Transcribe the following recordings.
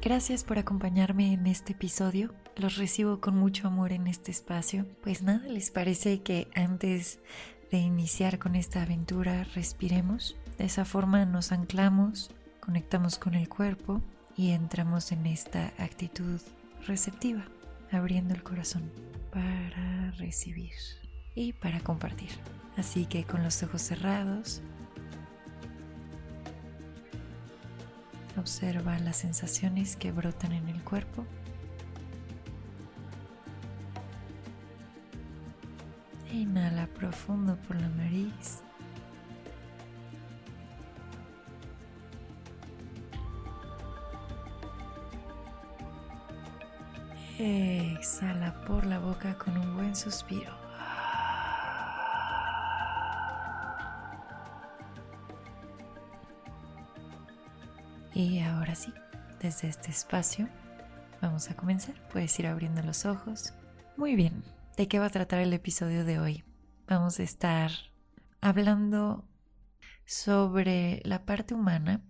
Gracias por acompañarme en este episodio. Los recibo con mucho amor en este espacio. Pues nada, ¿les parece que antes de iniciar con esta aventura respiremos? De esa forma nos anclamos, conectamos con el cuerpo y entramos en esta actitud receptiva, abriendo el corazón para recibir y para compartir. Así que con los ojos cerrados, Observa las sensaciones que brotan en el cuerpo. Inhala profundo por la nariz. Exhala por la boca con un buen suspiro. Y ahora sí, desde este espacio vamos a comenzar. Puedes ir abriendo los ojos. Muy bien, ¿de qué va a tratar el episodio de hoy? Vamos a estar hablando sobre la parte humana,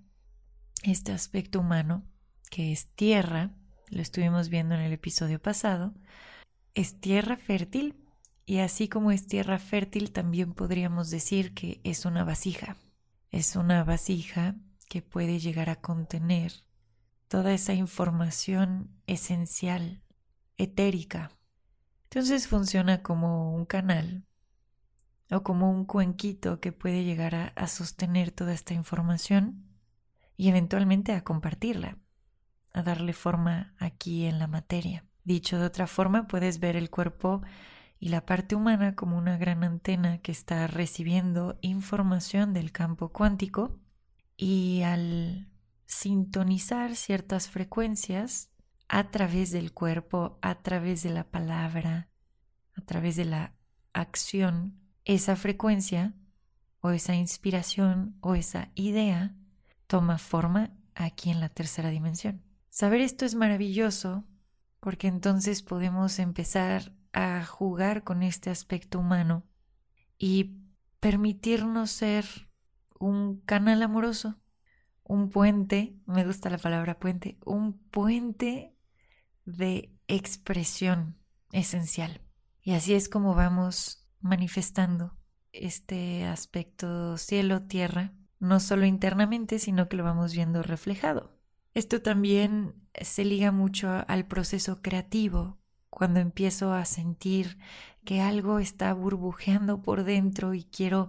este aspecto humano que es tierra, lo estuvimos viendo en el episodio pasado, es tierra fértil y así como es tierra fértil también podríamos decir que es una vasija. Es una vasija que puede llegar a contener toda esa información esencial, etérica. Entonces funciona como un canal o como un cuenquito que puede llegar a, sostener toda esta información y eventualmente a compartirla, a darle forma aquí en la materia. Dicho de otra forma, puedes ver el cuerpo y la parte humana como una gran antena que está recibiendo información del campo cuántico y al sintonizar ciertas frecuencias a través del cuerpo, a través de la palabra, a través de la acción, esa frecuencia o esa inspiración o esa idea toma forma aquí en la tercera dimensión. Saber esto es maravilloso porque entonces podemos empezar a jugar con este aspecto humano y permitirnos ser un canal amoroso, un puente, me gusta la palabra puente, un puente de expresión esencial. Y así es como vamos manifestando este aspecto cielo-tierra, no solo internamente, sino que lo vamos viendo reflejado. Esto también se liga mucho al proceso creativo, cuando empiezo a sentir que algo está burbujeando por dentro y quiero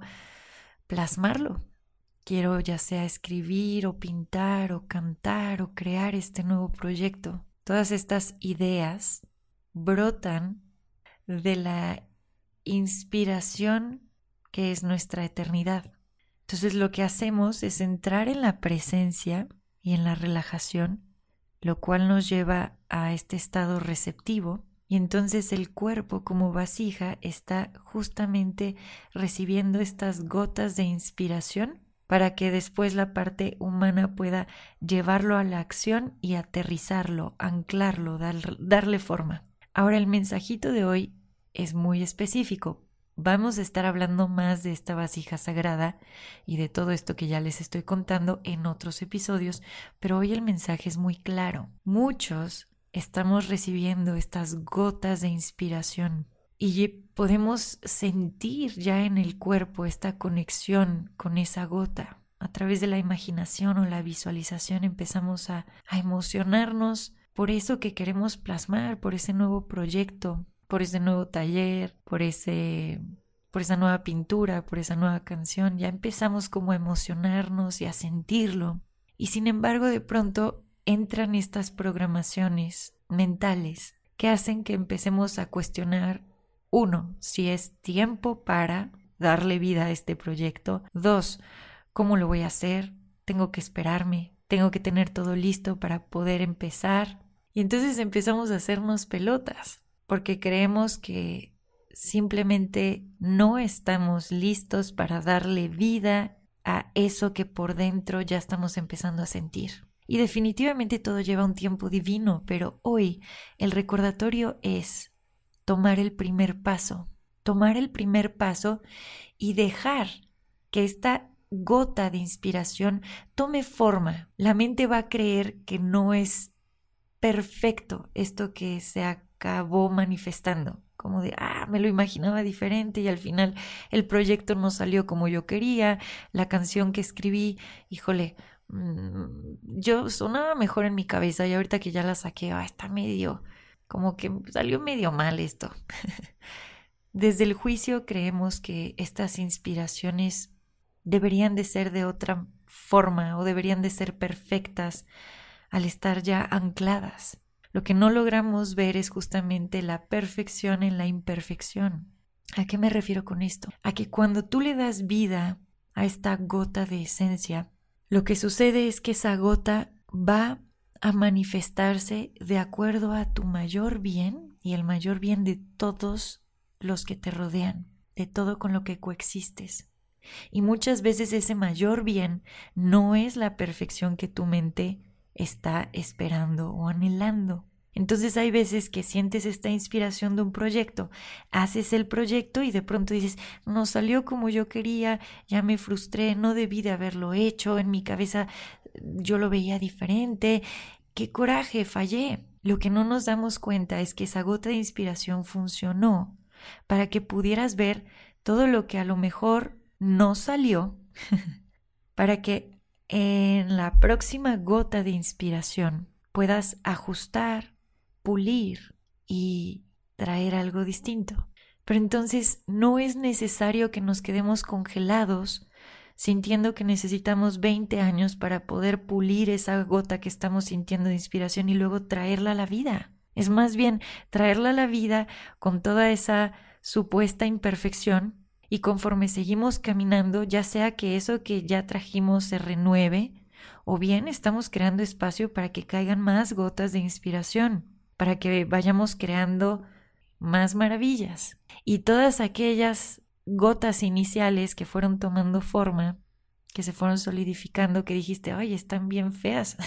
plasmarlo, Quiero ya sea escribir o pintar o cantar o crear este nuevo proyecto. Todas estas ideas brotan de la inspiración que es nuestra eternidad. Entonces lo que hacemos es entrar en la presencia y en la relajación, lo cual nos lleva a este estado receptivo y entonces el cuerpo como vasija está justamente recibiendo estas gotas de inspiración para que después la parte humana pueda llevarlo a la acción y aterrizarlo, anclarlo, darle forma. Ahora el mensajito de hoy es muy específico. Vamos a estar hablando más de esta vasija sagrada y de todo esto que ya les estoy contando en otros episodios, pero hoy el mensaje es muy claro. Muchos estamos recibiendo estas gotas de inspiración y podemos sentir ya en el cuerpo esta conexión con esa gota. A través de la imaginación o la visualización empezamos a, emocionarnos por eso que queremos plasmar, por ese nuevo proyecto, por ese nuevo taller, por ese por esa nueva pintura, por esa nueva canción, ya empezamos como a emocionarnos y a sentirlo. Y sin embargo, de pronto entran estas programaciones mentales que hacen que empecemos a cuestionar uno, si es tiempo para darle vida a este proyecto. Dos, ¿cómo lo voy a hacer? Tengo que esperarme, tengo que tener todo listo para poder empezar. Y entonces empezamos a hacernos pelotas, porque creemos que simplemente no estamos listos para darle vida a eso que por dentro ya estamos empezando a sentir. Y definitivamente todo lleva un tiempo divino, pero hoy el recordatorio es tomar el primer paso, tomar el primer paso y dejar que esta gota de inspiración tome forma. La mente va a creer que no es perfecto esto que se acabó manifestando, como de, ah, me lo imaginaba diferente y al final el proyecto no salió como yo quería, la canción que escribí, híjole, mm, yo sonaba mejor en mi cabeza y ahorita que ya la saqué, ah, está medio, como que salió medio mal esto. Desde el juicio creemos que estas inspiraciones deberían de ser de otra forma o deberían de ser perfectas al estar ya ancladas. Lo que no logramos ver es justamente la perfección en la imperfección. ¿A qué me refiero con esto? A que cuando tú le das vida a esta gota de esencia, lo que sucede es que esa gota va a manifestarse de acuerdo a tu mayor bien y el mayor bien de todos los que te rodean, de todo con lo que coexistes. Y muchas veces ese mayor bien no es la perfección que tu mente está esperando o anhelando. Entonces hay veces que sientes esta inspiración de un proyecto, haces el proyecto y de pronto dices, no salió como yo quería, ya me frustré, no debí de haberlo hecho, en mi cabeza yo lo veía diferente, qué coraje, fallé. Lo que no nos damos cuenta es que esa gota de inspiración funcionó para que pudieras ver todo lo que a lo mejor no salió, para que en la próxima gota de inspiración puedas ajustar, pulir y traer algo distinto. Pero entonces no es necesario que nos quedemos congelados sintiendo que necesitamos 20 años para poder pulir esa gota que estamos sintiendo de inspiración y luego traerla a la vida. Es más bien traerla a la vida con toda esa supuesta imperfección y conforme seguimos caminando, ya sea que eso que ya trajimos se renueve, o bien estamos creando espacio para que caigan más gotas de inspiración, para que vayamos creando más maravillas. Y todas aquellas gotas iniciales que fueron tomando forma, que se fueron solidificando, que dijiste, ay, están bien feas,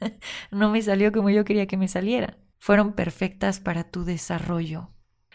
no me salió como yo quería que me saliera. Fueron perfectas para tu desarrollo,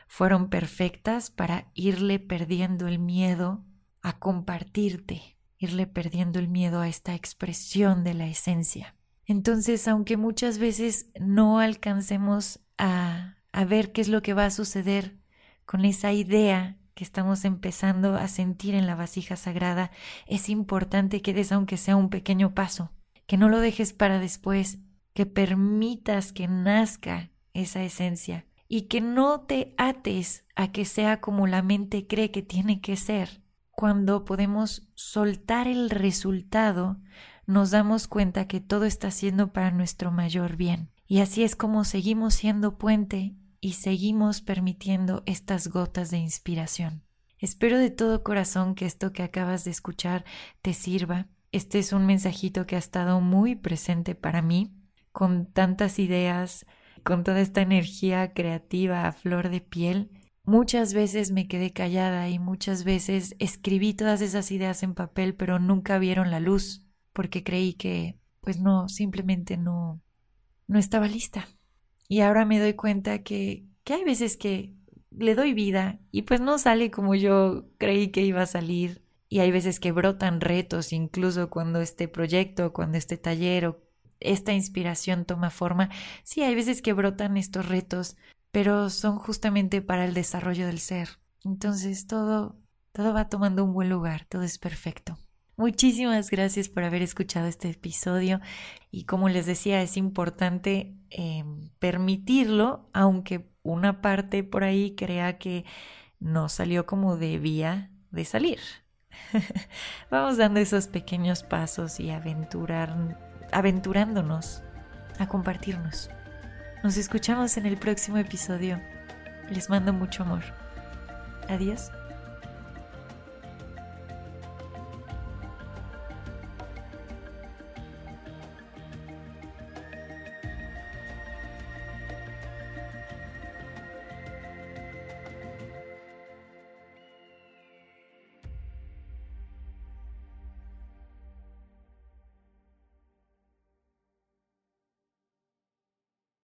fueron perfectas para irle perdiendo el miedo a compartirte, irle perdiendo el miedo a esta expresión de la esencia. Entonces, aunque muchas veces no alcancemos a, a ver qué es lo que va a suceder con esa idea que estamos empezando a sentir en la vasija sagrada, es importante que des aunque sea un pequeño paso, que no lo dejes para después, que permitas que nazca esa esencia y que no te ates a que sea como la mente cree que tiene que ser. Cuando podemos soltar el resultado, nos damos cuenta que todo está siendo para nuestro mayor bien. Y así es como seguimos siendo puente y seguimos permitiendo estas gotas de inspiración. Espero de todo corazón que esto que acabas de escuchar te sirva. Este es un mensajito que ha estado muy presente para mí, con tantas ideas, con toda esta energía creativa a flor de piel. Muchas veces me quedé callada y muchas veces escribí todas esas ideas en papel, pero nunca vieron la luz, porque creí que, pues no, simplemente no, no estaba lista. Y ahora me doy cuenta que, que hay veces que le doy vida y pues no sale como yo creí que iba a salir. Y hay veces que brotan retos, incluso cuando este proyecto, cuando este taller o esta inspiración toma forma. Sí, hay veces que brotan estos retos, pero son justamente para el desarrollo del ser. Entonces todo, todo va tomando un buen lugar, todo es perfecto. Muchísimas gracias por haber escuchado este episodio y como les decía es importante em, permitirlo aunque una parte por ahí crea que no salió como debía de salir. Vamos dando esos pequeños pasos y aventurar, aventurándonos a compartirnos. Nos escuchamos en el próximo episodio. Les mando mucho amor. Adiós.